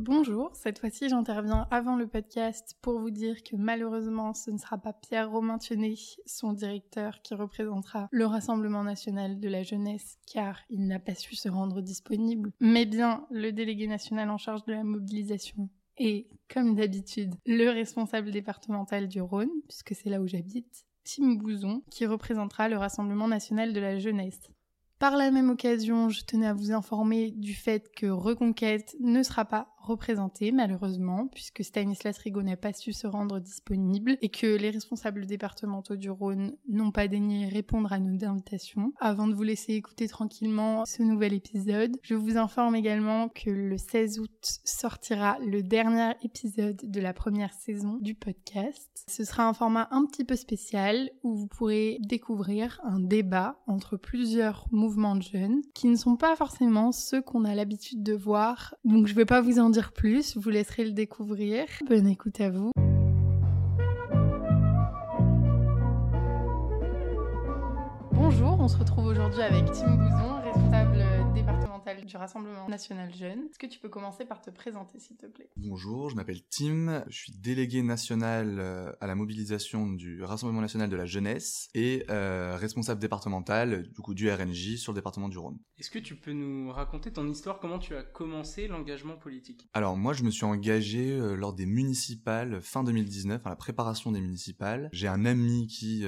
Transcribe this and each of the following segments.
Bonjour, cette fois-ci j'interviens avant le podcast pour vous dire que malheureusement ce ne sera pas Pierre Romain son directeur, qui représentera le Rassemblement national de la jeunesse car il n'a pas su se rendre disponible, mais bien le délégué national en charge de la mobilisation et, comme d'habitude, le responsable départemental du Rhône, puisque c'est là où j'habite, Tim Bouzon, qui représentera le Rassemblement national de la jeunesse. Par la même occasion, je tenais à vous informer du fait que Reconquête ne sera pas représenté malheureusement puisque Stanislas Rigaud n'a pas su se rendre disponible et que les responsables départementaux du Rhône n'ont pas daigné répondre à nos invitations. Avant de vous laisser écouter tranquillement ce nouvel épisode, je vous informe également que le 16 août sortira le dernier épisode de la première saison du podcast. Ce sera un format un petit peu spécial où vous pourrez découvrir un débat entre plusieurs mouvements mouvement de jeunes, qui ne sont pas forcément ceux qu'on a l'habitude de voir. Donc je ne vais pas vous en dire plus, vous laisserez le découvrir. Bonne écoute à vous. Bonjour, on se retrouve aujourd'hui avec Tim Bouzon, responsable départemental du Rassemblement national jeune. Est-ce que tu peux commencer par te présenter, s'il te plaît? Bonjour, je m'appelle Tim, je suis délégué national euh, à la mobilisation du Rassemblement national de la jeunesse et euh, responsable départemental du coup du RNJ sur le département du Rhône. Est-ce que tu peux nous raconter ton histoire, comment tu as commencé l'engagement politique? Alors moi, je me suis engagé euh, lors des municipales fin 2019, à la préparation des municipales. J'ai un ami qui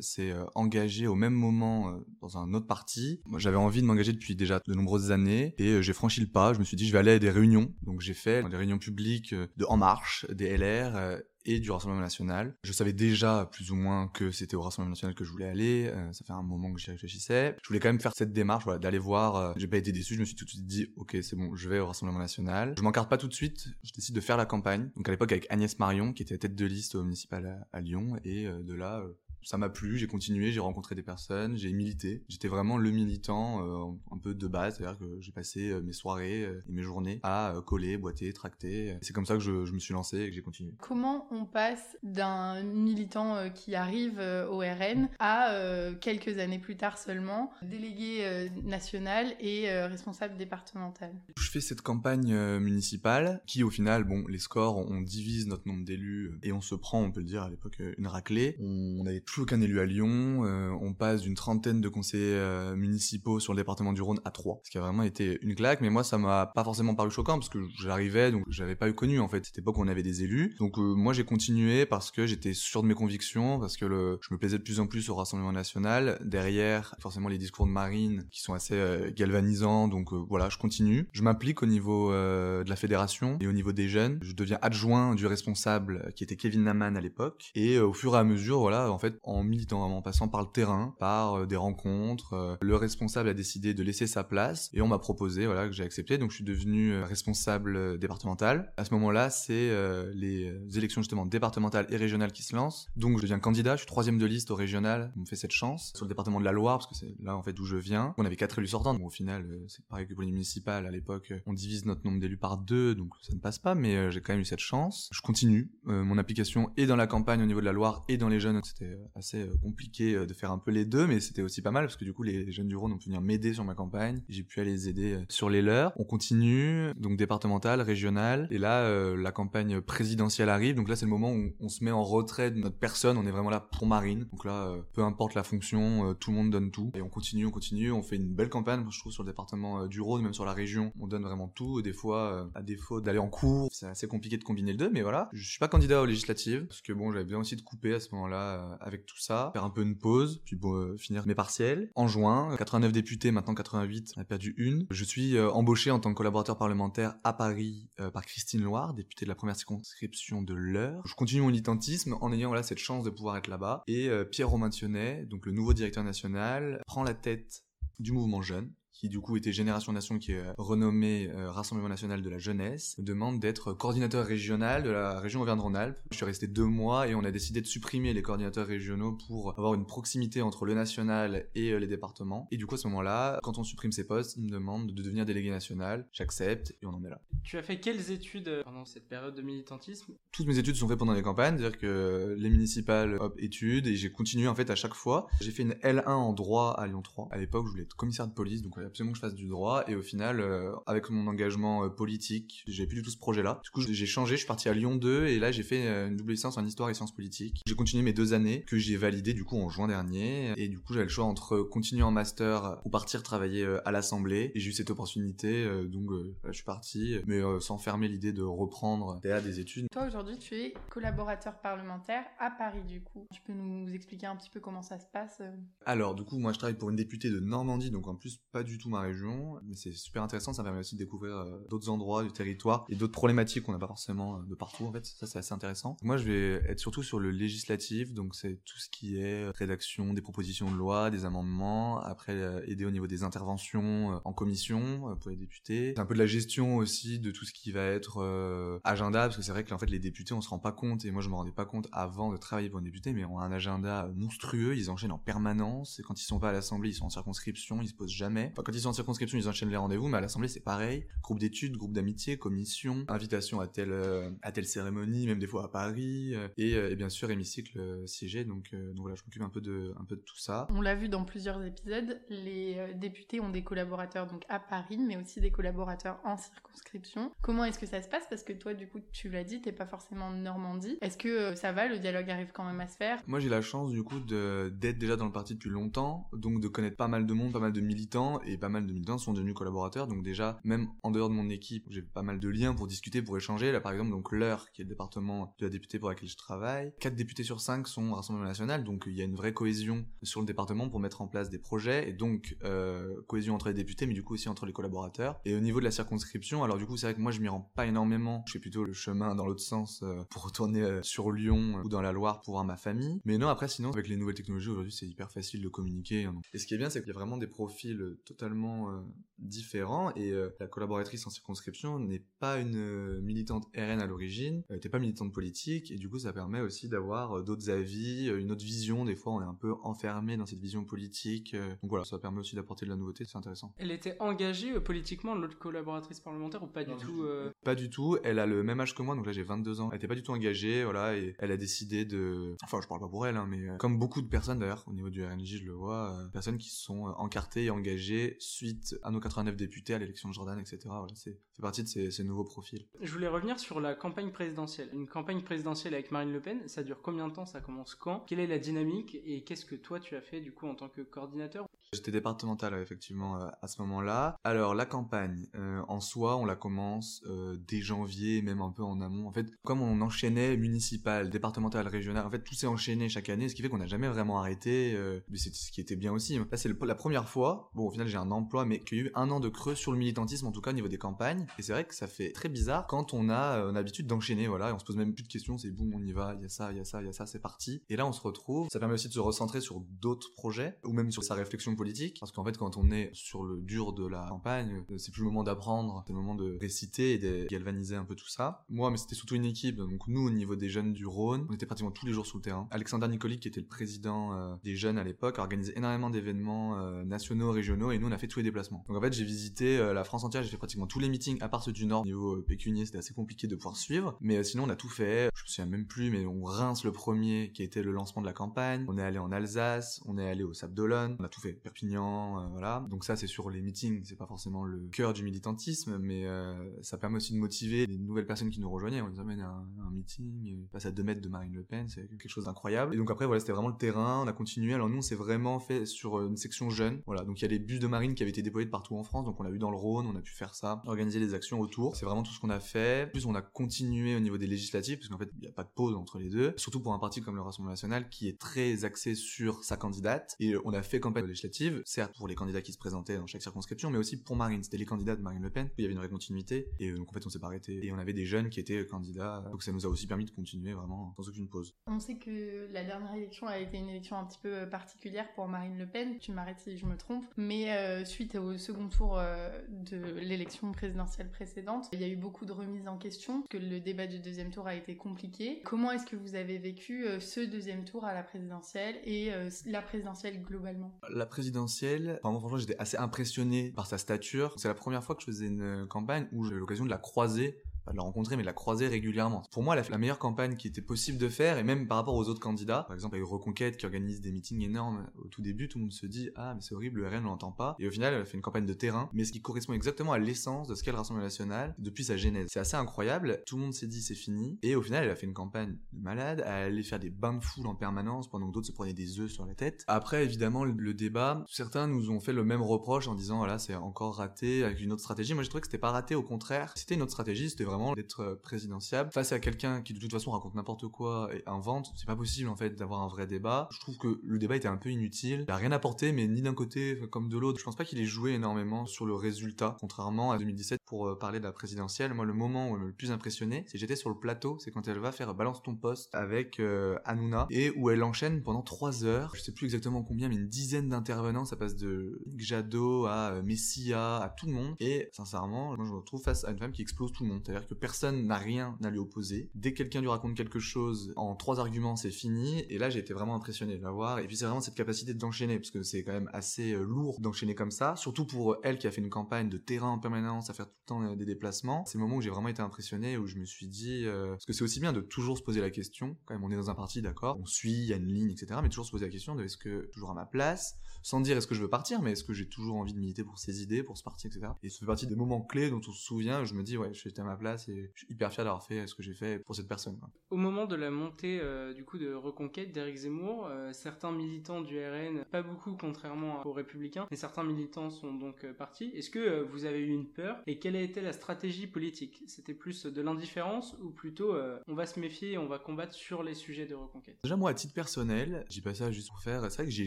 s'est engagé au même moment dans un autre parti. Moi, j'avais envie de m'engager depuis déjà de nombreuses années et euh, j'ai franchi le pas. Je me suis dit je vais aller à des réunions. Donc j'ai fait des réunions publiques euh, de En Marche, des LR euh, et du Rassemblement National. Je savais déjà plus ou moins que c'était au Rassemblement National que je voulais aller. ça fait un moment que j'y réfléchissais. Je voulais quand même faire cette démarche, d'aller voir. j'ai pas été déçu. Je me suis tout de suite dit, ok, c'est bon, je vais au Rassemblement National. Je m'encarte pas tout de suite. Je décide de faire la campagne. Donc à l'époque avec Agnès Marion, qui était tête de liste au municipal à, Lyon, et de là, ça m'a plu, j'ai continué, j'ai rencontré des personnes, j'ai milité. J'étais vraiment le militant euh, un peu de base, c'est-à-dire que j'ai passé euh, mes soirées euh, et mes journées à coller, boiter, tracter. C'est comme ça que je, me suis lancé et que j'ai continué. Comment on passe d'un militant qui arrive au RN à quelques années plus tard seulement délégué national et responsable départemental? Je fais cette campagne municipale qui au final, bon, les scores, on divise notre nombre d'élus et on se prend, on peut le dire à l'époque, une raclée. On avait plus aucun élu à Lyon. Euh, on passe d'une trentaine de conseillers euh, municipaux sur le département du Rhône à trois, ce qui a vraiment été une claque. Mais moi, ça m'a pas forcément paru choquant parce que j'arrivais, donc j'avais pas eu connu en fait cette époque on avait des élus. Donc euh, moi, j'ai continué parce que j'étais sûr de mes convictions, parce que le, je me plaisais de plus en plus au Rassemblement national. Derrière, forcément, les discours de Marine qui sont assez galvanisants. Donc voilà, je continue. Je m'implique au niveau de la fédération et au niveau des jeunes. Je deviens adjoint du responsable qui était Kevin Naman à l'époque. Et au fur et à mesure, voilà, en fait, en militant, en passant par le terrain, par euh, des rencontres. Euh, le responsable a décidé de laisser sa place et on m'a proposé, voilà, que j'ai accepté. Donc je suis devenu euh, responsable départemental. À ce moment-là, c'est les élections justement départementales et régionales qui se lancent. Donc je deviens candidat, je suis troisième de liste au régional. On me fait cette chance sur le département de la Loire parce que c'est là en fait d'où je viens. On avait quatre élus sortants. Donc au final, c'est pareil que pour les municipales à l'époque, on divise notre nombre d'élus par deux, donc ça ne passe pas. Mais j'ai quand même eu cette chance. Je continue mon application et dans la campagne au niveau de la Loire et dans les jeunes. C'était assez euh, compliqué euh, de faire un peu les deux, mais c'était aussi pas mal parce que du coup les jeunes du Rhône ont pu venir m'aider sur ma campagne. J'ai pu aller les aider euh, sur les leurs. On continue, donc départemental, régional, et là la campagne présidentielle arrive. Donc là c'est le moment où on se met en retrait de notre personne. On est vraiment là pour Marine. Donc là, peu importe la fonction, tout le monde donne tout. Et on continue, on continue, on fait une belle campagne, je trouve, sur le département du Rhône, même sur la région. On donne vraiment tout. Des fois, à défaut d'aller en cours, c'est assez compliqué de combiner le deux, mais voilà. Je suis pas candidat aux législatives parce que bon, j'avais besoin aussi de couper à ce moment-là avec tout ça faire un peu une pause, puis bon, euh, finir mes partiels. En juin, 89 députés, maintenant 88, on a perdu une. Je suis euh, embauché en tant que collaborateur parlementaire à Paris euh, par Christine Loire, députée de la première circonscription de l'Eure. Je continue mon militantisme en ayant voilà cette chance de pouvoir être là-bas. Et Pierre Romain donc le nouveau directeur national, prend la tête du mouvement jeune qui du coup était Génération Nation, qui est renommé euh, Rassemblement National de la Jeunesse, demande d'être coordinateur régional de la région Auvergne-Rhône-Alpes. Je suis resté deux mois et on a décidé de supprimer les coordinateurs régionaux pour avoir une proximité entre le national et euh, les départements. Et du coup à ce moment-là, quand on supprime ces postes, ils me demandent de devenir délégué national. J'accepte et on en est là. Tu as fait quelles études euh, pendant cette période de militantisme? Toutes mes études sont faites pendant les campagnes, c'est-à-dire que les municipales, hop, études, et j'ai continué en fait à chaque fois. J'ai fait une L1 en droit à Lyon 3. À l'époque, je voulais être commissaire de police, donc absolument que je fasse du droit. Et au final, euh, avec mon engagement euh, politique, j'ai plus du tout ce projet-là. Du coup, j'ai changé, je suis parti à Lyon 2 et là, j'ai fait euh, une double licence en histoire et sciences politiques. J'ai continué mes deux années que j'ai validé du coup en juin dernier. Et du coup, j'avais le choix entre continuer en master ou partir travailler à l'Assemblée. Et j'ai eu cette opportunité, donc je suis parti, mais sans fermer l'idée de reprendre des études. Toi, aujourd'hui, tu es collaborateur parlementaire à Paris, du coup. Tu peux nous expliquer un petit peu comment ça se passe Alors, du coup, moi, je travaille pour une députée de Normandie, donc en plus, pas du tout ma région. Mais c'est super intéressant, ça permet aussi de découvrir euh, d'autres endroits du territoire et d'autres problématiques qu'on n'a pas forcément euh, de partout, en fait. Ça, c'est assez intéressant. Moi, je vais être surtout sur le législatif, donc c'est tout ce qui est rédaction des propositions de loi, des amendements, après euh, aider au niveau des interventions en commission pour les députés. C'est un peu de la gestion aussi de tout ce qui va être agenda, parce que c'est vrai que en fait, les députés, on se rend pas compte, et moi, je me rendais pas compte avant de travailler pour un député, mais on a un agenda monstrueux, ils enchaînent en permanence, et quand ils sont pas à l'Assemblée, ils sont en circonscription, ils se posent jamais. Quand ils sont en circonscription, ils enchaînent les rendez-vous, mais à l'Assemblée, c'est pareil. Groupe d'études, groupe d'amitié, commission, invitation à telle, euh, à telle cérémonie, même des fois à Paris, euh, et, euh, et, bien sûr, hémicycle siégé. Donc, donc voilà, je m'occupe un peu de, un peu de tout ça. On l'a vu dans plusieurs épisodes, les députés ont des collaborateurs donc à Paris, mais aussi des collaborateurs en circonscription. Comment est-ce que ça se passe? Parce que toi, du coup, tu l'as dit, t'es pas forcément en Normandie. Est-ce que ça va? Le dialogue arrive quand même à se faire? Moi, j'ai la chance, du coup, d'être déjà dans le parti depuis longtemps, donc de connaître pas mal de monde, pas mal de militants, et pas mal de militants sont devenus collaborateurs. Donc déjà, même en dehors de mon équipe, j'ai pas mal de liens pour discuter, pour échanger. Là, par exemple, donc l'heure, qui est le département de la députée pour laquelle je travaille, quatre députés sur cinq sont Rassemblement National, donc il y a une vraie cohésion sur le département pour mettre en place des projets, et donc euh, cohésion entre les députés, mais du coup aussi entre les collaborateurs. Et au niveau de la circonscription, alors du coup, c'est vrai que moi, je m'y rends pas énormément. Je fais plutôt le chemin dans l'autre sens euh, pour retourner euh, sur Lyon ou dans la Loire pour voir ma famille. Mais non, après, sinon, avec les nouvelles technologies aujourd'hui, c'est hyper facile de communiquer. Hein. Et ce qui est bien, c'est qu'il y a vraiment des profils totalement euh, différents et euh, la collaboratrice en circonscription n'est pas une euh, militante RN à l'origine, elle n'était pas militante politique et du coup ça permet aussi d'avoir d'autres avis, une autre vision. Des fois on est un peu enfermé dans cette vision politique. donc voilà, ça permet aussi d'apporter de la nouveauté, c'est intéressant. Elle était engagée politiquement, l'autre collaboratrice parlementaire ou pas du tout Pas du tout. Elle a le même âge que moi, donc là j'ai 22 ans. Elle était pas du tout engagée, voilà, et elle a décidé de. Enfin, je parle pas pour elle, hein, mais comme beaucoup de personnes d'ailleurs au niveau du RNJ, je le vois, personnes qui se sont encartées et engagées suite à nos 89 députés à l'élection de Jordan, etc. Voilà, c'est fait partie de ces, nouveaux profils. Je voulais revenir sur la campagne présidentielle. Une campagne présidentielle avec Marine Le Pen, ça dure combien de temps? Ça commence quand? Quelle est la dynamique? Et qu'est-ce que toi tu as fait du coup en tant que coordinateur? J'étais départemental effectivement euh, à ce moment-là. Alors la campagne euh, en soi, on la commence euh, dès janvier, même un peu en amont. En fait, comme on enchaînait municipal, départemental, régional, en fait tout s'est enchaîné chaque année, ce qui fait qu'on n'a jamais vraiment arrêté. mais c'est ce qui était bien aussi. Là c'est la première fois. Bon au final j'ai un emploi, mais qu'il y a eu un an de creux sur le militantisme en tout cas au niveau des campagnes. Et c'est vrai que ça fait très bizarre quand on a une habitude d'enchaîner. Voilà, et on se pose même plus de questions. C'est bon, on y va. Il y a ça, il y a ça, il y a ça, c'est parti. Et là on se retrouve. Ça permet aussi de se recentrer sur d'autres projets ou même sur sa réflexion politique. Parce qu'en fait, quand on est sur le dur de la campagne, euh, c'est plus le moment d'apprendre, c'est le moment de réciter et de galvaniser un peu tout ça. Moi, mais c'était surtout une équipe. Donc nous, au niveau des jeunes du Rhône, on était pratiquement tous les jours sur le terrain. Alexander Nicoli, qui était le président euh, des jeunes à l'époque, a organisé énormément d'événements euh, nationaux, régionaux, et nous, on a fait tous les déplacements. Donc en fait, j'ai visité la France entière, j'ai fait pratiquement tous les meetings, à part ceux du Nord. Au niveau pécunier, c'était assez compliqué de pouvoir suivre. Mais sinon, on a tout fait. Je me souviens même plus, mais on rince le premier, qui était le lancement de la campagne. On est allé en Alsace, on est allé au Sable d'Olonne, on a tout fait. Perpignan, voilà. Donc ça, c'est sur les meetings, c'est pas forcément le cœur du militantisme, mais euh, ça permet aussi de motiver les nouvelles personnes qui nous rejoignaient. On les amène à un, meeting, passe à deux mètres de Marine Le Pen, c'est quelque chose d'incroyable. Et donc après, voilà, c'était vraiment le terrain, on a continué. Alors nous, on s'est vraiment fait sur une section jeune. Voilà, donc il y a les bus de marine qui avaient été déployés de partout en France, donc on l'a eu dans le Rhône, on a pu faire ça, organiser des actions autour. C'est vraiment tout ce qu'on a fait. Plus, on a continué au niveau des législatives, parce qu'en fait, il n'y a pas de pause entre les deux. Surtout pour un parti comme le Rassemblement National, qui est très axé sur sa candidate. Et on a fait campagne législative, certes pour les candidats qui se présentaient dans chaque circonscription, mais aussi pour Marine. C'était les candidats de Marine Le Pen. Il y avait une vraie continuité. Et donc, en fait, on s'est pas arrêté. Et on avait des jeunes qui étaient candidats. Donc, ça nous a aussi permis de continuer vraiment sans aucune pause. On sait que la dernière élection a été une élection un petit peu euh, particulière pour Marine Le Pen. Tu m'arrêtes si je me trompe. Mais euh, suite au second tour euh, de l'élection présidentielle précédente, il y a eu beaucoup de remises en question, que le débat du deuxième tour a été compliqué. Comment est-ce que vous avez vécu ce deuxième tour à la présidentielle et la présidentielle globalement? La présidentielle, enfin, franchement, j'étais assez impressionné par sa stature. C'est la première fois que je faisais une campagne où j'ai eu l'occasion de la croiser pas de la rencontrer, mais de la croiser régulièrement. Pour moi, la, meilleure campagne qui était possible de faire, et même par rapport aux autres candidats, par exemple avec Reconquête qui organise des meetings énormes au tout début, tout le monde se dit ah mais c'est horrible, le RN on l'entend pas. Et au final, elle a fait une campagne de terrain, mais ce qui correspond exactement à l'essence de ce qu'est le Rassemblement national depuis sa genèse. C'est assez incroyable. Tout le monde s'est dit c'est fini, et au final, elle a fait une campagne de malade. Elle allait faire des bains de foule en permanence pendant que d'autres se prenaient des œufs sur la tête. Après, évidemment, le, débat, certains nous ont fait le même reproche en disant voilà c'est encore raté avec une autre stratégie. Moi, je trouvais que c'était pas raté, au contraire. C'était une autre stratégie, vraiment d'être présidentiable face à quelqu'un qui de toute façon raconte n'importe quoi et invente. C'est pas possible en fait d'avoir un vrai débat. Je trouve que le débat était un peu inutile. Il a rien apporté, mais ni d'un côté comme de l'autre. Je pense pas qu'il ait joué énormément sur le résultat, contrairement à 2017 pour euh, parler de la présidentielle. Moi, le moment où elle m'a le plus impressionné, c'est j'étais sur le plateau, c'est quand elle va faire balance ton poste avec euh, Hanouna et où elle enchaîne pendant trois heures. Je sais plus exactement combien, mais une dizaine d'intervenants. Ça passe de Jadot à euh, Messia à tout le monde. Et sincèrement, moi je me retrouve face à une femme qui explose tout le monde. Que personne n'a rien à lui opposer. Dès que quelqu'un lui raconte quelque chose, en trois arguments, c'est fini. Et là, j'ai été vraiment impressionné de la voir. Et puis c'est vraiment cette capacité d'enchaîner, parce que c'est quand même assez euh, lourd d'enchaîner comme ça. Surtout pour elle qui a fait une campagne de terrain en permanence, à faire tout le temps euh, des déplacements. C'est le moment où j'ai vraiment été impressionné, où je me suis dit, euh, parce que c'est aussi bien de toujours se poser la question. Quand même, on est dans un parti, d'accord, on suit, il y a une ligne, etc. Mais toujours se poser la question de est-ce que toujours à ma place? Sans dire est-ce que je veux partir, mais est-ce que j'ai toujours envie de militer pour ces idées, pour ce parti, etc. Et ça fait partie des moments clés dont on se souvient, je me dis, ouais, j'étais à ma place et je suis hyper fier d'avoir fait ce que j'ai fait pour cette personne. Au moment de la montée euh, du coup de reconquête d'Éric Zemmour, euh, certains militants du RN, pas beaucoup contrairement aux Républicains, mais certains militants sont donc euh, partis. Est-ce que vous avez eu une peur et quelle a été la stratégie politique? C'était plus de l'indifférence ou plutôt on va se méfier et on va combattre sur les sujets de reconquête? Déjà moi à titre personnel, j'ai pas ça juste pour faire, c'est vrai que j'ai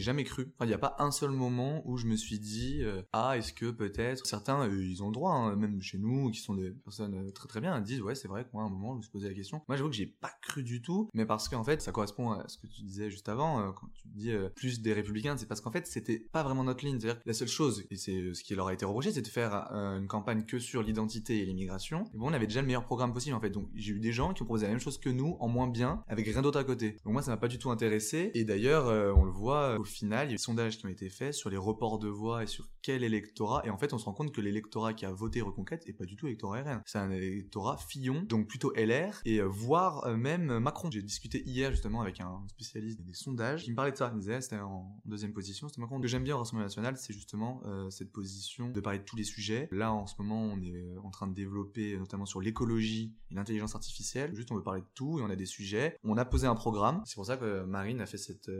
jamais cru. il n'y a pas un seul moment où je me suis dit euh, ah est-ce que peut-être certains euh, ils ont le droit hein, même chez nous qui sont des personnes euh, très très bien disent ouais c'est vrai qu'à un moment je me suis posé la question. Moi j'avoue que j'ai pas cru du tout mais parce qu'en fait ça correspond à ce que tu disais juste avant quand tu dis plus des républicains c'est parce qu'en fait c'était pas vraiment notre ligne. C'est-à-dire la seule chose et c'est ce qui leur a été reproché c'est de faire une campagne que sur l'identité et l'immigration. Et bon on avait déjà le meilleur programme possible en fait. Donc j'ai eu des gens qui ont proposé la même chose que nous en moins bien avec rien d'autre à côté. Donc moi ça m'a pas du tout intéressé. Et d'ailleurs on le voit au final il y a des sondages qui ont été faits sur les reports de voix et sur quel électorat. Et en fait, on se rend compte que l'électorat qui a voté Reconquête est pas du tout électorat RN. C'est électorat Fillon, donc plutôt LR, et euh, voire euh, même Macron. J'ai discuté hier justement avec un spécialiste des sondages qui me parlait de ça. Il me disait, c'était en deuxième position, c'était Macron. Ce que j'aime bien au Rassemblement National, c'est justement euh, cette position de parler de tous les sujets. Là, en ce moment, on est en train de développer, notamment sur l'écologie et l'intelligence artificielle. Juste, on veut parler de tout et on a des sujets. On a posé un programme. C'est pour ça que Marine a fait cette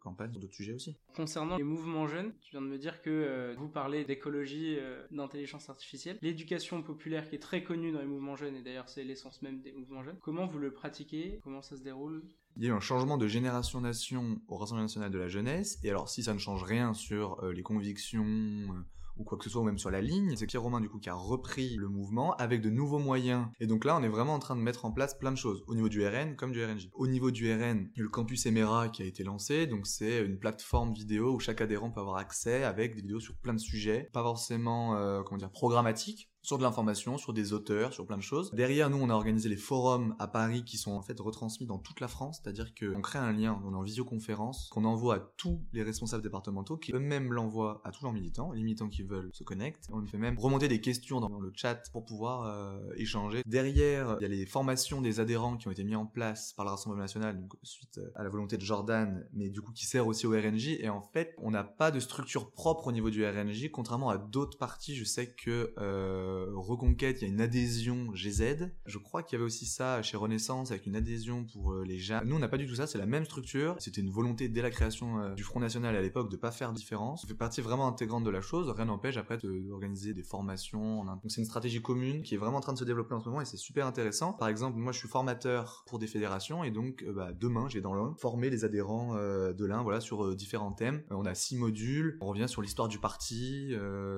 campagne sur d'autres sujets aussi. Concernant les mouvements jeunes, tu viens de me dire que euh, vous parlez d'écologie, euh, d'intelligence artificielle. L'éducation populaire qui est très connue dans les mouvements jeunes, et d'ailleurs c'est l'essence même des mouvements jeunes, comment vous le pratiquez? Comment ça se déroule? Il y a eu un changement de génération-nation au Rassemblement national de la jeunesse, et alors si ça ne change rien sur euh, les convictions, ou quoi que ce soit, ou même sur la ligne. C'est Pierre Romain, du coup, qui a repris le mouvement avec de nouveaux moyens. Et donc là, on est vraiment en train de mettre en place plein de choses, au niveau du RN comme du RNJ. Au niveau du RN, il y a le campus Emera qui a été lancé, donc c'est une plateforme vidéo où chaque adhérent peut avoir accès avec des vidéos sur plein de sujets, pas forcément, euh, comment dire, programmatiques, sur de l'information, sur des auteurs, sur plein de choses. Derrière nous, on a organisé les forums à Paris qui sont en fait retransmis dans toute la France, c'est-à-dire qu'on crée un lien, on est en visioconférence, qu'on envoie à tous les responsables départementaux, qui eux-mêmes l'envoient à tous leurs militants, les militants qui veulent se connectent. On fait même remonter des questions dans le chat pour pouvoir euh, échanger. Derrière, il y a les formations des adhérents qui ont été mis en place par le Rassemblement National, suite euh, à la volonté de Jordan, mais du coup qui sert aussi au RNJ. Et en fait, on n'a pas de structure propre au niveau du RNJ, contrairement à d'autres partis. Je sais que euh, Reconquête, il y a une adhésion GZ. Je crois qu'il y avait aussi ça chez Renaissance avec une adhésion pour euh, les jeunes. Nous, on n'a pas du tout ça, c'est la même structure. C'était une volonté dès la création euh, du Front National à l'époque de pas faire différence. Ça fait partie vraiment intégrante de la chose. Rien n'empêche après d'organiser des formations. Donc c'est une stratégie commune qui est vraiment en train de se développer en ce moment et c'est super intéressant. Par exemple, moi je suis formateur pour des fédérations et donc bah, demain j'ai dans l'un formé les adhérents de l'un voilà sur différents thèmes. on a six modules. On revient sur l'histoire du parti,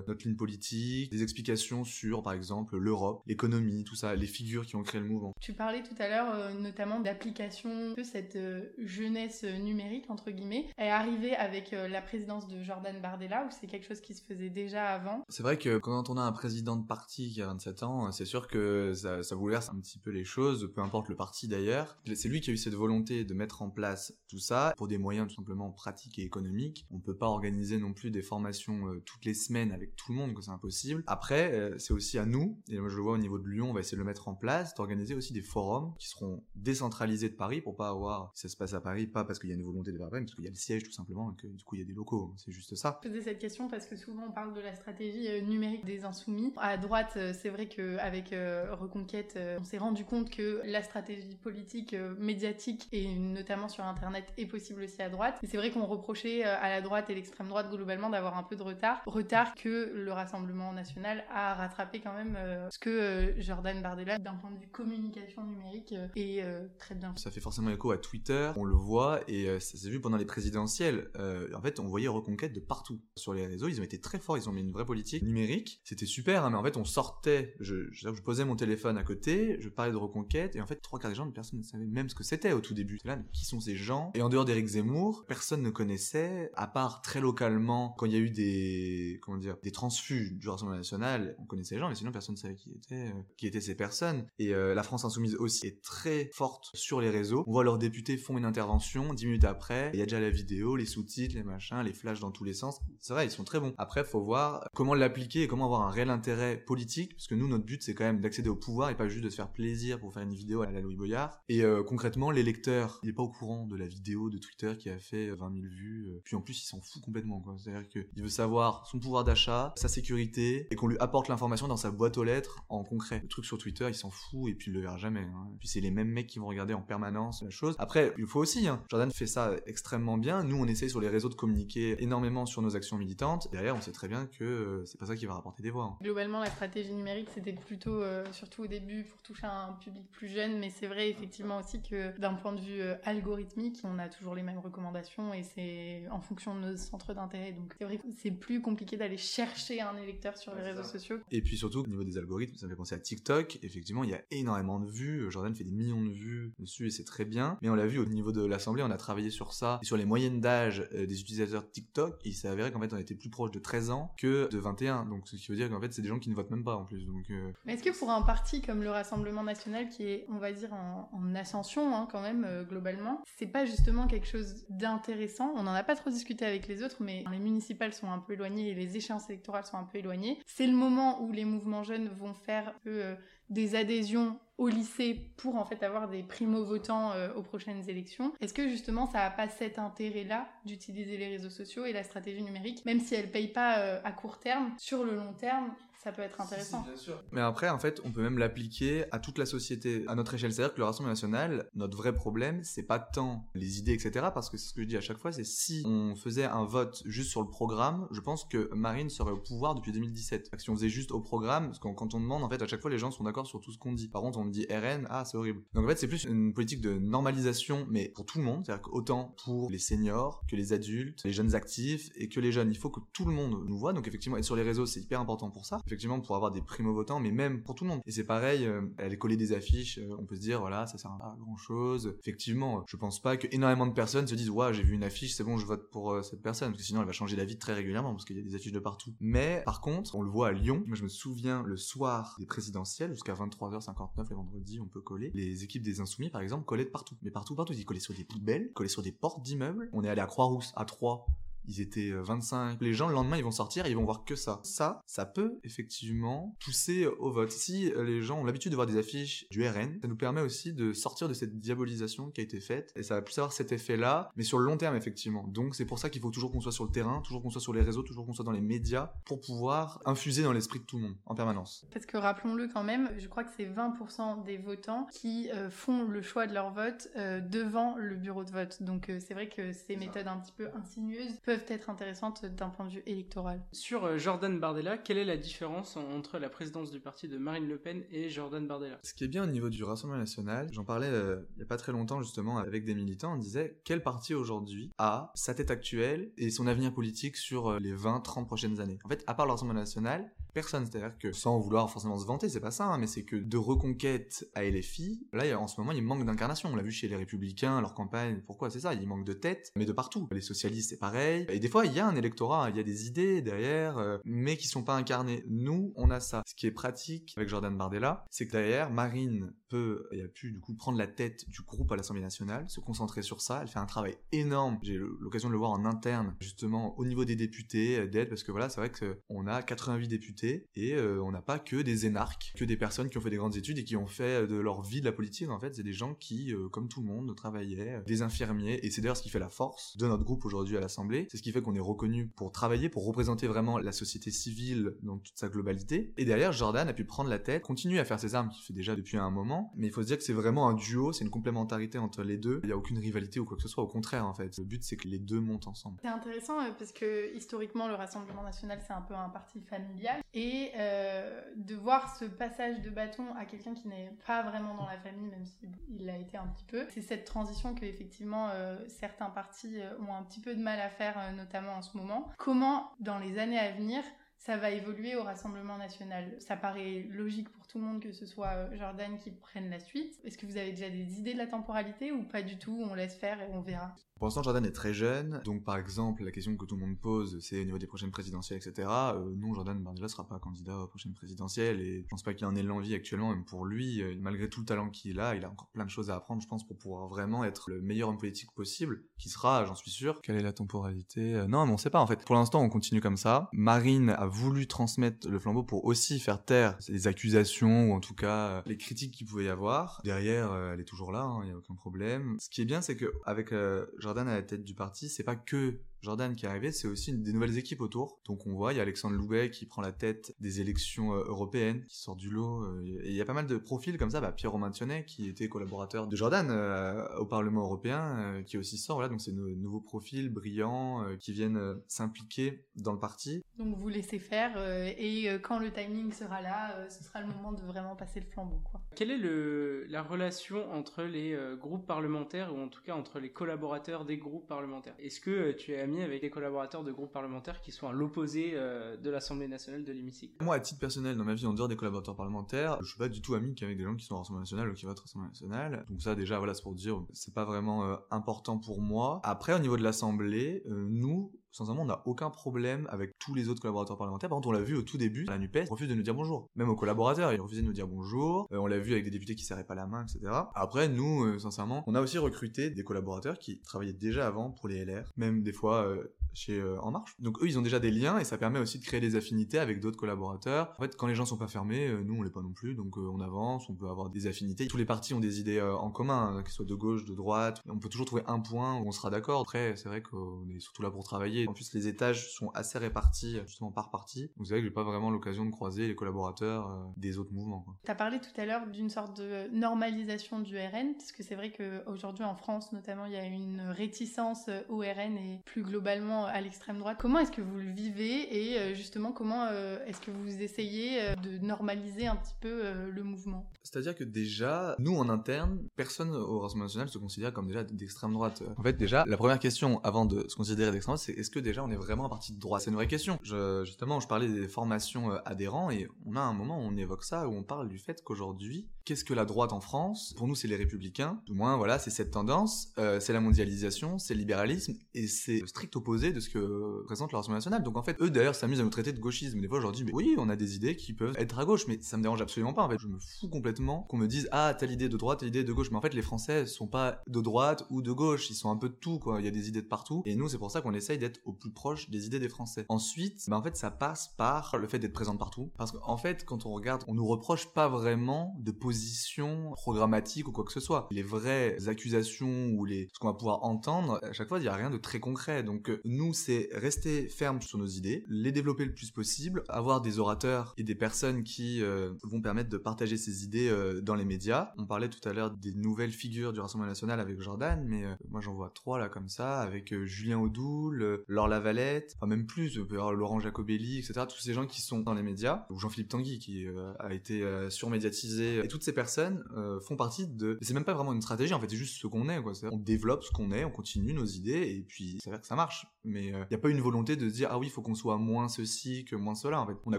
notre ligne politique, des explications sur par exemple, l'Europe, l'économie, tout ça, les figures qui ont créé le mouvement. Tu parlais tout à l'heure euh, notamment d'application de cette euh, jeunesse numérique, entre guillemets, est arrivée avec euh, la présidence de Jordan Bardella ou c'est quelque chose qui se faisait déjà avant? C'est vrai que quand on a un président de parti qui a 27 ans, c'est sûr que ça, ça bouleverse un petit peu les choses, peu importe le parti d'ailleurs. C'est lui qui a eu cette volonté de mettre en place tout ça pour des moyens tout simplement pratiques et économiques. On peut pas organiser non plus des formations toutes les semaines avec tout le monde, que c'est impossible. Après, c'est c'est aussi à nous, et moi je le vois au niveau de Lyon, on va essayer de le mettre en place, d'organiser aussi des forums qui seront décentralisés de Paris pour pas avoir, ça se passe à Paris, pas parce qu'il y a une volonté de faire Paris, parce qu'il y a le siège tout simplement, et que du coup il y a des locaux, hein. c'est juste ça. Je posais cette question parce que souvent on parle de la stratégie euh, numérique des insoumis. À droite, euh, c'est vrai qu'avec euh, Reconquête, on s'est rendu compte que la stratégie politique, médiatique, et notamment sur Internet, est possible aussi à droite. Et c'est vrai qu'on reprochait à la droite et l'extrême droite globalement d'avoir un peu de retard. Retard que le Rassemblement national a rattrapé quand même ce que Jordan Bardella, d'un point de vue communication numérique, est très bien. Ça fait forcément écho à Twitter, on le voit, et ça s'est vu pendant les présidentielles. en fait, on voyait Reconquête de partout sur les réseaux. Ils ont été très forts, ils ont mis une vraie politique numérique. C'était super, hein, mais en fait, on sortait. Je, je, je, posais mon téléphone à côté, je parlais de Reconquête, et en fait, trois quarts des gens, personne ne savait même ce que c'était au tout début. Là, mais qui sont ces gens? Et en dehors d'Éric Zemmour, personne ne connaissait, à part très localement, quand il y a eu des, comment dire, des transfuges du Rassemblement National, on connaissait les gens, mais sinon personne ne savait qui étaient, euh, qui étaient ces personnes. Et euh, la France Insoumise aussi est très forte sur les réseaux. On voit leurs députés font une intervention, dix minutes après, il y a déjà la vidéo, les sous-titres, les machins, les flashs dans tous les sens. C'est vrai, ils sont très bons. Après, faut voir comment l'appliquer et comment avoir un réel intérêt politique, parce que nous, notre but, c'est quand même d'accéder au pouvoir et pas juste de se faire plaisir pour faire une vidéo à la Louis Boyard. Et euh, concrètement, l'électeur, il est pas au courant de la vidéo de Twitter qui a fait 20 000 vues. Euh. Puis en plus, il s'en fout complètement. C'est-à-dire qu'il veut savoir son pouvoir d'achat, sa sécurité, et qu'on lui apporte l'information dans sa boîte aux lettres en concret. Le truc sur Twitter, il s'en fout et puis il le verra jamais. Hein. Puis c'est les mêmes mecs qui vont regarder en permanence la chose. Après, il faut aussi, hein. Jordan fait ça extrêmement bien. Nous, on essaye sur les réseaux de communiquer énormément sur nos actions militantes. Derrière, on sait très bien que euh, c'est pas ça qui va rapporter des voix. Hein. Globalement, la stratégie numérique, c'était plutôt, euh, surtout au début, pour toucher un public plus jeune, mais c'est vrai effectivement aussi que d'un point de vue euh, algorithmique, on a toujours les mêmes recommandations et c'est en fonction de nos centres d'intérêt. Donc c'est vrai que c'est plus compliqué d'aller chercher un électeur sur les réseaux sociaux. Et puis surtout, au niveau des algorithmes, ça me fait penser à TikTok. Effectivement, il y a énormément de vues. Jordan fait des millions de vues dessus et c'est très bien. Mais on l'a vu au niveau de l'Assemblée, on a travaillé sur ça, sur les moyennes d'âge des utilisateurs TikTok. Et il s'est avéré qu'en fait, on était plus proche de 13 ans que de 21. Donc, ce qui veut dire qu'en fait, c'est des gens qui ne votent même pas en plus. Donc, euh, Mais est-ce que pour un parti comme le Rassemblement National, qui est, on va dire, en, ascension hein, quand même, euh, globalement, c'est pas justement quelque chose d'intéressant? On n'en a pas trop discuté avec les autres, mais les municipales sont un peu éloignées et les échéances électorales sont un peu éloignées. C'est le moment où les mouvements jeunes vont faire euh, des adhésions au lycée pour en fait avoir des primo-votants euh, aux prochaines élections. Est-ce que justement ça n'a pas cet intérêt-là d'utiliser les réseaux sociaux et la stratégie numérique, même si elle paye pas euh, à court terme, sur le long terme, ça peut être intéressant? bien sûr. Mais après, en fait, on peut même l'appliquer à toute la société, à notre échelle. C'est-à-dire que le Rassemblement national, notre vrai problème, c'est pas tant les idées, etc. Parce que c'est ce que je dis à chaque fois, c'est si on faisait un vote juste sur le programme, je pense que Marine serait au pouvoir depuis 2017. Si on faisait juste au programme, parce que quand on demande, en fait, à chaque fois, les gens sont d'accord sur tout ce qu'on dit. Par contre, on me dit RN, ah, c'est horrible. Donc en fait, c'est plus une politique de normalisation, mais pour tout le monde. C'est-à-dire qu'autant pour les seniors que les adultes, les jeunes actifs et que les jeunes. Il faut que tout le monde nous voit. Donc effectivement, et sur les réseaux, c'est hyper important pour ça effectivement pour avoir des primo-votants, mais même pour tout le monde. Et c'est pareil, euh, elle est coller des affiches, euh, on peut se dire, voilà, ça sert à grand chose. Effectivement, je pense pas que énormément de personnes se disent, ouais, j'ai vu une affiche, c'est bon, je vote pour euh, cette personne, parce que sinon elle va changer d'avis très régulièrement, parce qu'il y a des affiches de partout. Mais par contre, on le voit à Lyon, moi je me souviens le soir des présidentielles, jusqu'à 23h59 les vendredis, on peut coller. Les équipes des Insoumis, par exemple, collaient de partout. Mais partout, partout, ils collaient sur des poubelles, collaient sur des portes d'immeubles. On est allé à Croix-Rousse, à Troyes, ils étaient 25. Euh, les gens, le lendemain, ils vont sortir et ils vont voir que ça. Ça, ça peut effectivement pousser au vote. Si euh, les gens ont l'habitude de voir des affiches du RN, ça nous permet aussi de sortir de cette diabolisation qui a été faite. Et ça va plus avoir cet effet-là, mais sur le long terme, effectivement. Donc, c'est pour ça qu'il faut toujours qu'on soit sur le terrain, toujours qu'on soit sur les réseaux, toujours qu'on soit dans les médias, pour pouvoir infuser dans l'esprit de tout le monde, en permanence. Parce que rappelons-le quand même, je crois que c'est 20% des votants qui euh, font le choix de leur vote devant le bureau de vote. Donc, c'est vrai que ces méthodes un petit peu insinueuses peuvent être intéressantes d'un point de vue électoral. Sur euh, Jordan Bardella, quelle est la différence entre la présidence du parti de Marine Le Pen et Jordan Bardella? Ce qui est bien au niveau du Rassemblement national, j'en parlais euh, il n'y a pas très longtemps justement avec des militants, on disait quel parti aujourd'hui a sa tête actuelle et son avenir politique sur euh, les 20-30 prochaines années? En fait, à part le Rassemblement national, personne. C'est-à-dire que sans vouloir forcément se vanter, c'est pas ça, hein, mais c'est que de reconquête à LFI, là en ce moment il manque d'incarnation. On l'a vu chez les Républicains, leur campagne. Pourquoi? C'est ça Il manque de tête, mais de partout. Les socialistes c'est pareil. Et des fois il y a un électorat, il y a des idées derrière, euh, mais qui sont pas incarnées. Nous on a ça. Ce qui est pratique avec Jordan Bardella, c'est que derrière Marine peut et a pu du coup prendre la tête du groupe à l'Assemblée nationale, se concentrer sur ça. Elle fait un travail énorme. J'ai l'occasion de le voir en interne, justement au niveau des députés, d'aide, parce que voilà c'est vrai qu'on a 88 députés et on n'a pas que des énarques, que des personnes qui ont fait des grandes études et qui ont fait de leur vie de la politique. En fait, c'est des gens qui, comme tout le monde, travaillaient, des infirmiers et c'est d'ailleurs ce qui fait la force de notre groupe aujourd'hui à l'Assemblée. C'est ce qui fait qu'on est reconnu pour travailler, pour représenter vraiment la société civile dans toute sa globalité. Et derrière, Jordan a pu prendre la tête, continuer à faire ses armes qu'il fait déjà depuis un moment, mais il faut se dire que c'est vraiment un duo, c'est une complémentarité entre les deux. Il n'y a aucune rivalité ou quoi que ce soit, au contraire en fait. Le but c'est que les deux montent ensemble. C'est intéressant euh, parce que historiquement le Rassemblement national c'est un peu un parti familial et euh, de voir ce passage de bâton à quelqu'un qui n'est pas vraiment dans la famille, même s'il l'a été un petit peu, c'est cette transition que effectivement euh, certains partis ont un petit peu de mal à faire, notamment en ce moment. Comment dans les années à venir ça va évoluer au Rassemblement national. Ça paraît logique pour tout le monde que ce soit euh, Jordan qui prenne la suite. Est-ce que vous avez déjà des idées de la temporalité ou pas du tout? On laisse faire et on verra. Pour l'instant, Jordan est très jeune, donc par exemple, la question que tout le monde pose, c'est au niveau des prochaines présidentielles, etc. Euh, non, Jordan Bardella sera pas candidat aux prochaines présidentielles, et je pense pas qu'il en ait l'envie actuellement, même pour lui, euh, malgré tout le talent qu'il a, il a encore plein de choses à apprendre, je pense, pour pouvoir vraiment être le meilleur homme politique possible, qui sera, j'en suis sûr. Quelle est la temporalité? Euh, Non, mais on sait pas en fait. Pour l'instant, on continue comme ça. Marine a voulu transmettre le flambeau pour aussi faire taire les accusations, ou en tout cas les critiques qu'il pouvait y avoir. Derrière, elle est toujours là, il hein, y a aucun problème. Ce qui est bien, c'est que avec Jordan à la tête du parti, c'est pas que Jordan qui est arrivé, c'est aussi une des nouvelles équipes autour. Donc on voit, il y a Alexandre Loubet qui prend la tête des élections euh, européennes, qui sort du lot. Euh, et il y a pas mal de profils comme ça. Bah, Pierre Romain qui était collaborateur de Jordan euh, au Parlement européen, qui aussi sort. Voilà, donc c'est de nouveaux profils brillants qui viennent s'impliquer dans le parti. Donc vous laissez faire et quand le timing sera là, ce sera le moment de vraiment passer le flambeau. Quoi. Quelle est le, la relation entre les groupes parlementaires ou en tout cas entre les collaborateurs des groupes parlementaires? Est-ce que tu avec des collaborateurs de groupes parlementaires qui sont à l'opposé euh, de l'Assemblée nationale de l'hémicycle. Moi, à titre personnel, dans ma vie en dehors des collaborateurs parlementaires, je suis pas du tout ami qu'avec des gens qui sont à l'Assemblée nationale ou qui votent à l'Assemblée nationale. Donc ça, déjà, voilà, c'est pour dire, c'est pas vraiment euh, important pour moi. Après, au niveau de l'Assemblée, euh, nous, sincèrement, on n'a aucun problème avec tous les autres collaborateurs parlementaires. Par contre, on l'a vu au tout début, la NUPES refuse de nous dire bonjour. Même aux collaborateurs, ils refusaient de nous dire bonjour. on l'a vu avec des députés qui serraient pas la main, etc. Après, nous, sincèrement, on a aussi recruté des collaborateurs qui travaillaient déjà avant pour les LR. Même des fois, chez euh, En Marche. Donc eux, ils ont déjà des liens et ça permet aussi de créer des affinités avec d'autres collaborateurs. En fait, quand les gens sont pas fermés, euh, nous on l'est pas non plus, donc euh, on avance, on peut avoir des affinités. Tous les partis ont des idées en commun, hein, qu'ils soient de gauche, de droite. On peut toujours trouver un point où on sera d'accord. Après, c'est vrai qu'on est surtout là pour travailler. En plus, les étages sont assez répartis justement par parti. Vous savez que j'ai pas vraiment l'occasion de croiser les collaborateurs des autres mouvements. Tu as parlé tout à l'heure d'une sorte de normalisation du RN, parce que c'est vrai qu'aujourd'hui en France notamment, il y a une réticence au RN et plus globalement à l'extrême droite. Comment est-ce que vous le vivez et euh, justement comment euh, est-ce que vous essayez euh, de normaliser un petit peu le mouvement? C'est-à-dire que déjà, nous en interne, personne au Rassemblement national se considère comme déjà d'extrême droite. En fait, déjà, la première question avant de se considérer d'extrême droite, c'est est-ce que déjà on est vraiment un parti de droite? C'est une vraie question. Justement, je parlais des formations adhérents et on a un moment où on évoque ça, où on parle du fait qu'aujourd'hui, qu'est-ce que la droite en France? Pour nous, c'est les républicains. Du moins, voilà, c'est cette tendance, c'est la mondialisation, c'est le libéralisme et c'est strict opposé de ce que présente l'Assemblée nationale. Donc en fait, eux d'ailleurs s'amusent à nous traiter de gauchisme. Des fois, je leur dis, mais oui, on a des idées qui peuvent être à gauche, mais ça me dérange absolument pas. En fait, je me fous complètement qu'on me dise, ah, telle idée de droite, telle idée de gauche. Mais en fait, les Français sont pas de droite ou de gauche, ils sont un peu de tout, quoi. Il y a des idées de partout. Et nous, c'est pour ça qu'on essaye d'être au plus proche des idées des Français. Ensuite, bah, en fait, ça passe par le fait d'être présent partout. Parce qu'en fait, quand on regarde, on nous reproche pas vraiment de position programmatique ou quoi que ce soit. Les vraies accusations ou les, ce qu'on va pouvoir entendre, à chaque fois, il y a rien de très concret. Donc, euh, c'est rester ferme sur nos idées, les développer le plus possible, avoir des orateurs et des personnes qui euh, vont permettre de partager ces idées euh, dans les médias. On parlait tout à l'heure des nouvelles figures du Rassemblement national avec Jordan, mais euh, moi j'en vois trois là comme ça, avec Julien Audoul, Laure Lavalette, enfin même plus, Laurent Jacobelli, etc. Tous ces gens qui sont dans les médias, ou Jean-Philippe Tanguy qui a été surmédiatisé, et toutes ces personnes font partie de... C'est même pas vraiment une stratégie, en fait c'est juste ce qu'on est, quoi. on développe ce qu'on est, on continue nos idées, et puis c'est vrai que ça marche mais il euh, n'y a pas une volonté de dire ah oui, il faut qu'on soit moins ceci que moins cela. En fait, on a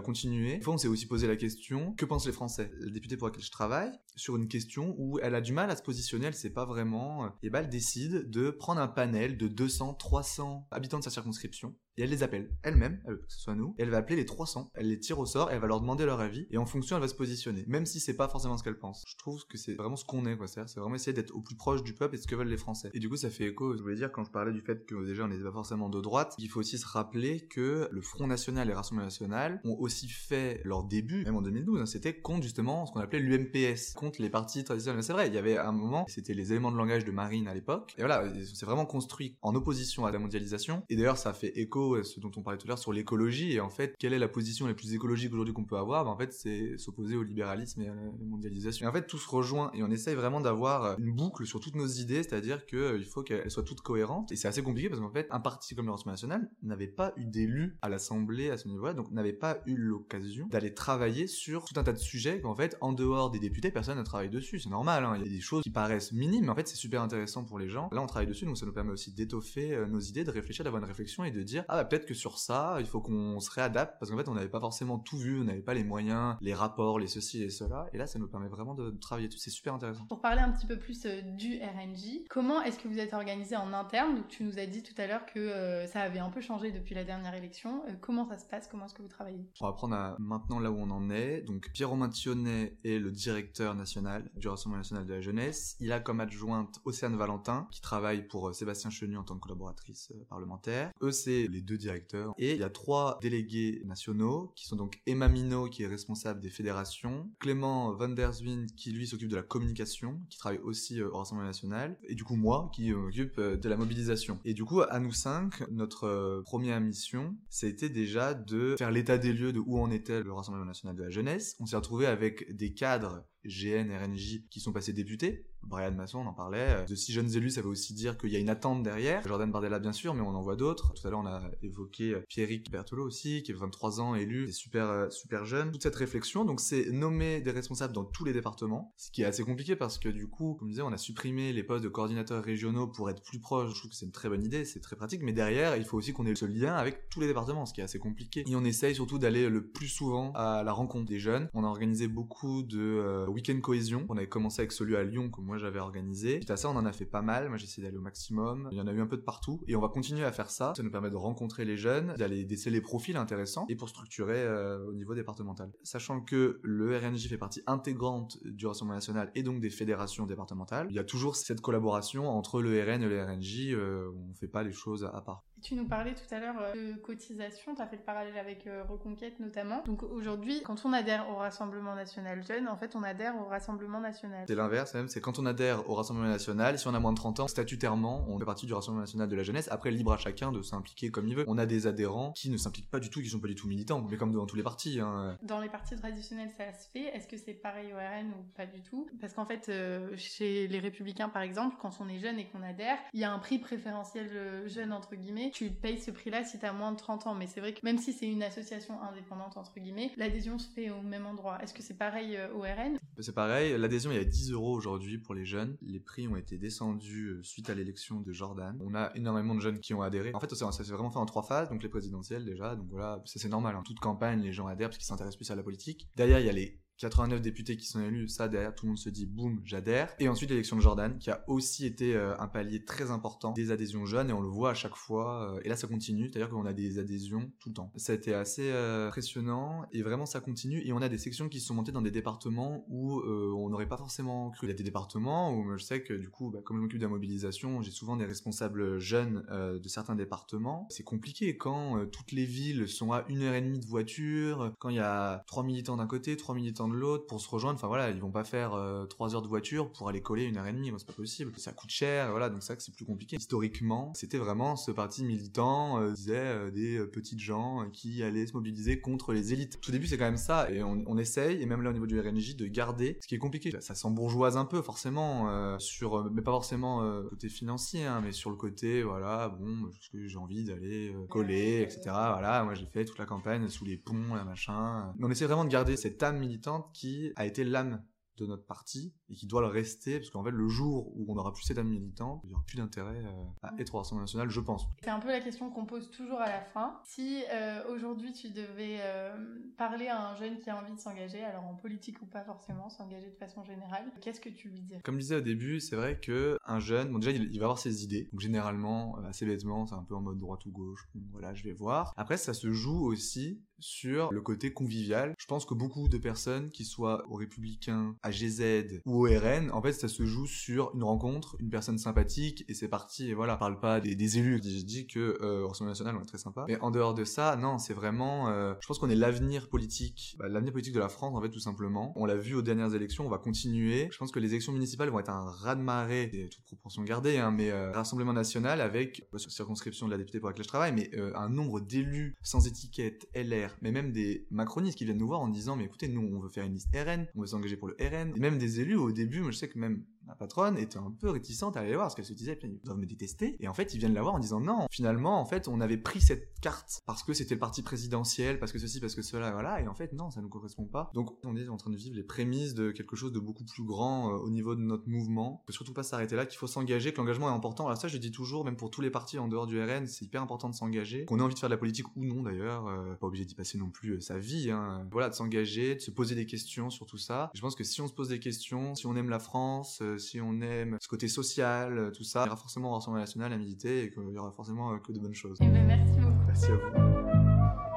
continué. Une fois, on s'est aussi posé la question que pensent les Français? La députée pour laquelle je travaille sur une question où elle a du mal à se positionner, elle sait pas vraiment. Euh, et bah, elle décide de prendre un panel de 200, 300 habitants de sa circonscription et elle les appelle elle-même, elle veut que ce soit nous, et elle va appeler les 300, elle les tire au sort, et elle va leur demander leur avis, et en fonction, elle va se positionner, même si c'est pas forcément ce qu'elle pense. Je trouve que c'est vraiment ce qu'on est, quoi. C'est vraiment essayer d'être au plus proche du peuple et de ce que veulent les Français. Et du coup, ça fait écho, je voulais dire, quand je parlais du fait que déjà on n'était pas forcément de droite, il faut aussi se rappeler que le Front National et Rassemblement National ont aussi fait leur début, même en 2012, hein, c'était contre justement ce qu'on appelait l'UMPS, contre les partis traditionnels. C'est vrai, il y avait un moment, c'était les éléments de langage de Marine à l'époque, et voilà, c'est vraiment construit en opposition à la mondialisation. Et d'ailleurs, ça fait écho ce dont on parlait tout à l'heure sur l'écologie, et en fait, quelle est la position la plus écologique aujourd'hui qu'on peut avoir? Ben, En fait, c'est s'opposer au libéralisme et à la mondialisation. Et en fait, tout se rejoint, et on essaye vraiment d'avoir une boucle sur toutes nos idées, c'est-à-dire qu'il euh, faut qu'elles soient toutes cohérentes, et c'est assez compliqué parce qu'en fait, un parti comme le Rassemblement National n'avait pas eu d'élus à l'Assemblée à ce niveau-là, donc n'avait pas eu l'occasion d'aller travailler sur tout un tas de sujets qu'en fait, en dehors des députés, personne n'a travaillé dessus. C'est normal, hein. il y a des choses qui paraissent minimes, mais en fait, c'est super intéressant pour les gens. Là, on travaille dessus, donc ça nous permet aussi d'étoffer euh, nos idées, de réfléchir, d'avoir une réflexion et de dire, ah bah peut-être que sur ça, il faut qu'on se réadapte, parce qu'en fait, on n'avait pas forcément tout vu, on n'avait pas les moyens, les rapports, les ceci et cela, et là, ça nous permet vraiment de travailler dessus, c'est super intéressant. Pour parler un petit peu plus euh, du RNJ, comment est-ce que vous êtes organisé en interne? Donc, tu nous as dit tout à l'heure que euh, ça avait un peu changé depuis la dernière élection. comment ça se passe? Comment est-ce que vous travaillez? On va prendre à maintenant là où on en est. Donc, Pierre-Romain Thionnet est le directeur national du Rassemblement national de la jeunesse. Il a comme adjointe Océane Valentin, qui travaille pour euh, Sébastien Chenu en tant que collaboratrice euh, parlementaire. Eux, c'est les deux directeurs. Et il y a trois délégués nationaux, qui sont donc Emma Minot, qui est responsable des fédérations, Clément Van der Zwin, qui lui s'occupe de la communication, qui travaille aussi euh, au Rassemblement national, et du coup moi, qui m'occupe de la mobilisation. Et du coup, à nous cinq, notre première mission, c'était déjà de faire l'état des lieux de où en était le Rassemblement national de la jeunesse. On s'est retrouvé avec des cadres GN, RNJ qui sont passés députés. Brian Masson, on en parlait. De six jeunes élus, ça veut aussi dire qu'il y a une attente derrière. Jordan Bardella, bien sûr, mais on en voit d'autres. Tout à l'heure, on a évoqué Pierrick Berthelot aussi, qui est 23 ans, élu, est super, euh, super jeune. Toute cette réflexion, donc c'est nommer des responsables dans tous les départements, ce qui est assez compliqué parce que du coup, comme je disais, on a supprimé les postes de coordinateurs régionaux pour être plus proche. Je trouve que c'est une très bonne idée, c'est très pratique, mais derrière, il faut aussi qu'on ait ce lien avec tous les départements, ce qui est assez compliqué. Et on essaye surtout d'aller le plus souvent à la rencontre des jeunes. On a organisé beaucoup de euh, week-end cohésion. On avait commencé avec celui à Lyon que moi j'avais organisé. Suite à ça, on en a fait pas mal. Moi, j'ai essayé d'aller au maximum. Il y en a eu un peu de partout. Et on va continuer à faire ça. Ça nous permet de rencontrer les jeunes, d'aller déceler les profils intéressants et pour structurer euh, au niveau départemental. Sachant que le RNJ fait partie intégrante du Rassemblement national et donc des fédérations départementales, il y a toujours cette collaboration entre le RN et le RNJ. Euh, on fait pas les choses à part. Tu nous parlais tout à l'heure euh, de cotisation, tu as fait le parallèle avec euh, Reconquête notamment. Donc aujourd'hui, quand on adhère au Rassemblement National Jeune, en fait on adhère au Rassemblement National. C'est l'inverse même, c'est quand on adhère au Rassemblement National, si on a moins de 30 ans, statutairement, on fait partie du Rassemblement National de la Jeunesse. Après, libre à chacun de s'impliquer comme il veut. On a des adhérents qui ne s'impliquent pas du tout, qui sont pas du tout militants, mais comme dans tous les partis. Hein. Dans les partis traditionnels, ça se fait. Est-ce que c'est pareil au RN ou pas du tout? Parce qu'en fait, euh, chez les Républicains par exemple, quand on est jeune et qu'on adhère, il y a un prix préférentiel jeune entre guillemets. Tu payes ce prix-là si tu as moins de 30 ans. Mais c'est vrai que même si c'est une association indépendante, entre guillemets, l'adhésion se fait au même endroit. Est-ce que c'est pareil euh, au RN C'est pareil. L'adhésion, y a 10 euros aujourd'hui pour les jeunes. Les prix ont été descendus euh, suite à l'élection de Jordan. On a énormément de jeunes qui ont adhéré. En fait, ça s'est vraiment fait en trois phases. Donc les présidentielles déjà. Donc voilà, ça c'est normal. En hein. toute campagne, les gens adhèrent parce qu'ils s'intéressent plus à la politique. Derrière, il y a les 89 députés qui sont élus, ça derrière tout le monde se dit boum, j'adhère. Et ensuite l'élection de Jordan qui a aussi été euh, un palier très important des adhésions jeunes et on le voit à chaque fois. Euh, et là ça continue, c'est-à-dire qu'on a des adhésions tout le temps. Ça a été assez euh, impressionnant et vraiment ça continue et on a des sections qui sont montées dans des départements où on n'aurait pas forcément cru. Il y a des départements où je sais que du coup, bah, comme je m'occupe de la mobilisation, j'ai souvent des responsables jeunes de certains départements. C'est compliqué quand toutes les villes sont à une heure et demie de voiture, quand il y a trois militants d'un côté, trois militants de l'autre pour se rejoindre. Enfin voilà, ils vont pas faire euh, trois heures de voiture pour aller coller une heure et demie. c'est pas possible. Ça coûte cher. Voilà, donc ça que c'est plus compliqué. Historiquement, c'était vraiment ce parti militant euh, disait euh, des petites gens qui allaient se mobiliser contre les élites. Tout début, c'est quand même ça, et on, essaye. Et même là au niveau du RNJ, de garder. Ce qui est compliqué, ça s'embourgeoise un peu forcément sur, mais pas forcément côté financier, hein, mais sur le côté voilà, bon, parce que j'ai envie d'aller coller, etc. Voilà, moi j'ai fait toute la campagne sous les ponts, la machin. Mais on essaie vraiment de garder cette âme militante qui a été l'âme de notre parti et qui doit le rester parce qu'en fait le jour où on n'aura plus cette âme militante, il n'y aura plus d'intérêt euh, à être au Rassemblement national, je pense. C'est un peu la question qu'on pose toujours à la fin. Si euh, aujourd'hui tu devais euh, parler à un jeune qui a envie de s'engager, alors en politique ou pas forcément, s'engager de façon générale, qu'est-ce que tu lui dirais? Comme je disais au début, c'est vrai que un jeune, bon déjà il, va avoir ses idées, donc généralement assez bêtement c'est un peu en mode droite ou gauche, voilà je vais voir. Après ça se joue aussi sur le côté convivial. Je pense que beaucoup de personnes, qui soient aux Républicains, à GZ ou au RN, en fait, ça se joue sur une rencontre, une personne sympathique, et c'est parti, et voilà. Parle pas des, élus, je dis que euh, Rassemblement National, on est très sympa. Mais en dehors de ça, non, c'est vraiment... Euh, je pense qu'on est l'avenir politique, bah, l'avenir politique de la France, en fait, tout simplement. On l'a vu aux dernières élections, on va continuer. Je pense que les élections municipales vont être un raz-de-marée, et toute proportion gardée, hein, mais euh, Rassemblement National avec, euh, circonscription de la députée pour laquelle je travaille, mais euh, un nombre d'élus sans étiquette, LR, mais même des macronistes qui viennent nous voir en disant mais écoutez nous on veut faire une liste RN, on veut s'engager pour le RN, et même des élus au début, moi je sais que même ma patronne était un peu réticente à aller voir parce qu'elle se disait. Ils doivent me détester et en fait ils viennent la voir en disant non finalement en fait on avait pris cette carte parce que c'était le parti présidentiel parce que ceci parce que cela voilà. Et en fait non ça nous correspond pas. Donc on est en train de vivre les prémices de quelque chose de beaucoup plus grand euh, au niveau de notre mouvement. Faut surtout pas s'arrêter là qu'il faut s'engager que l'engagement est important. Alors ça je dis toujours même pour tous les partis en dehors du RN c'est hyper important de s'engager. Qu'on ait envie de faire de la politique ou non d'ailleurs euh, pas obligé d'y passer non plus euh, sa vie hein. voilà de s'engager de se poser des questions sur tout ça. Je pense que si on se pose des questions si on aime la France si on aime ce côté social, euh, tout ça, il y aura forcément au Rassemblement National à militer et qu'il y aura forcément euh, que de bonnes choses. Eh ben, merci beaucoup. Merci à vous.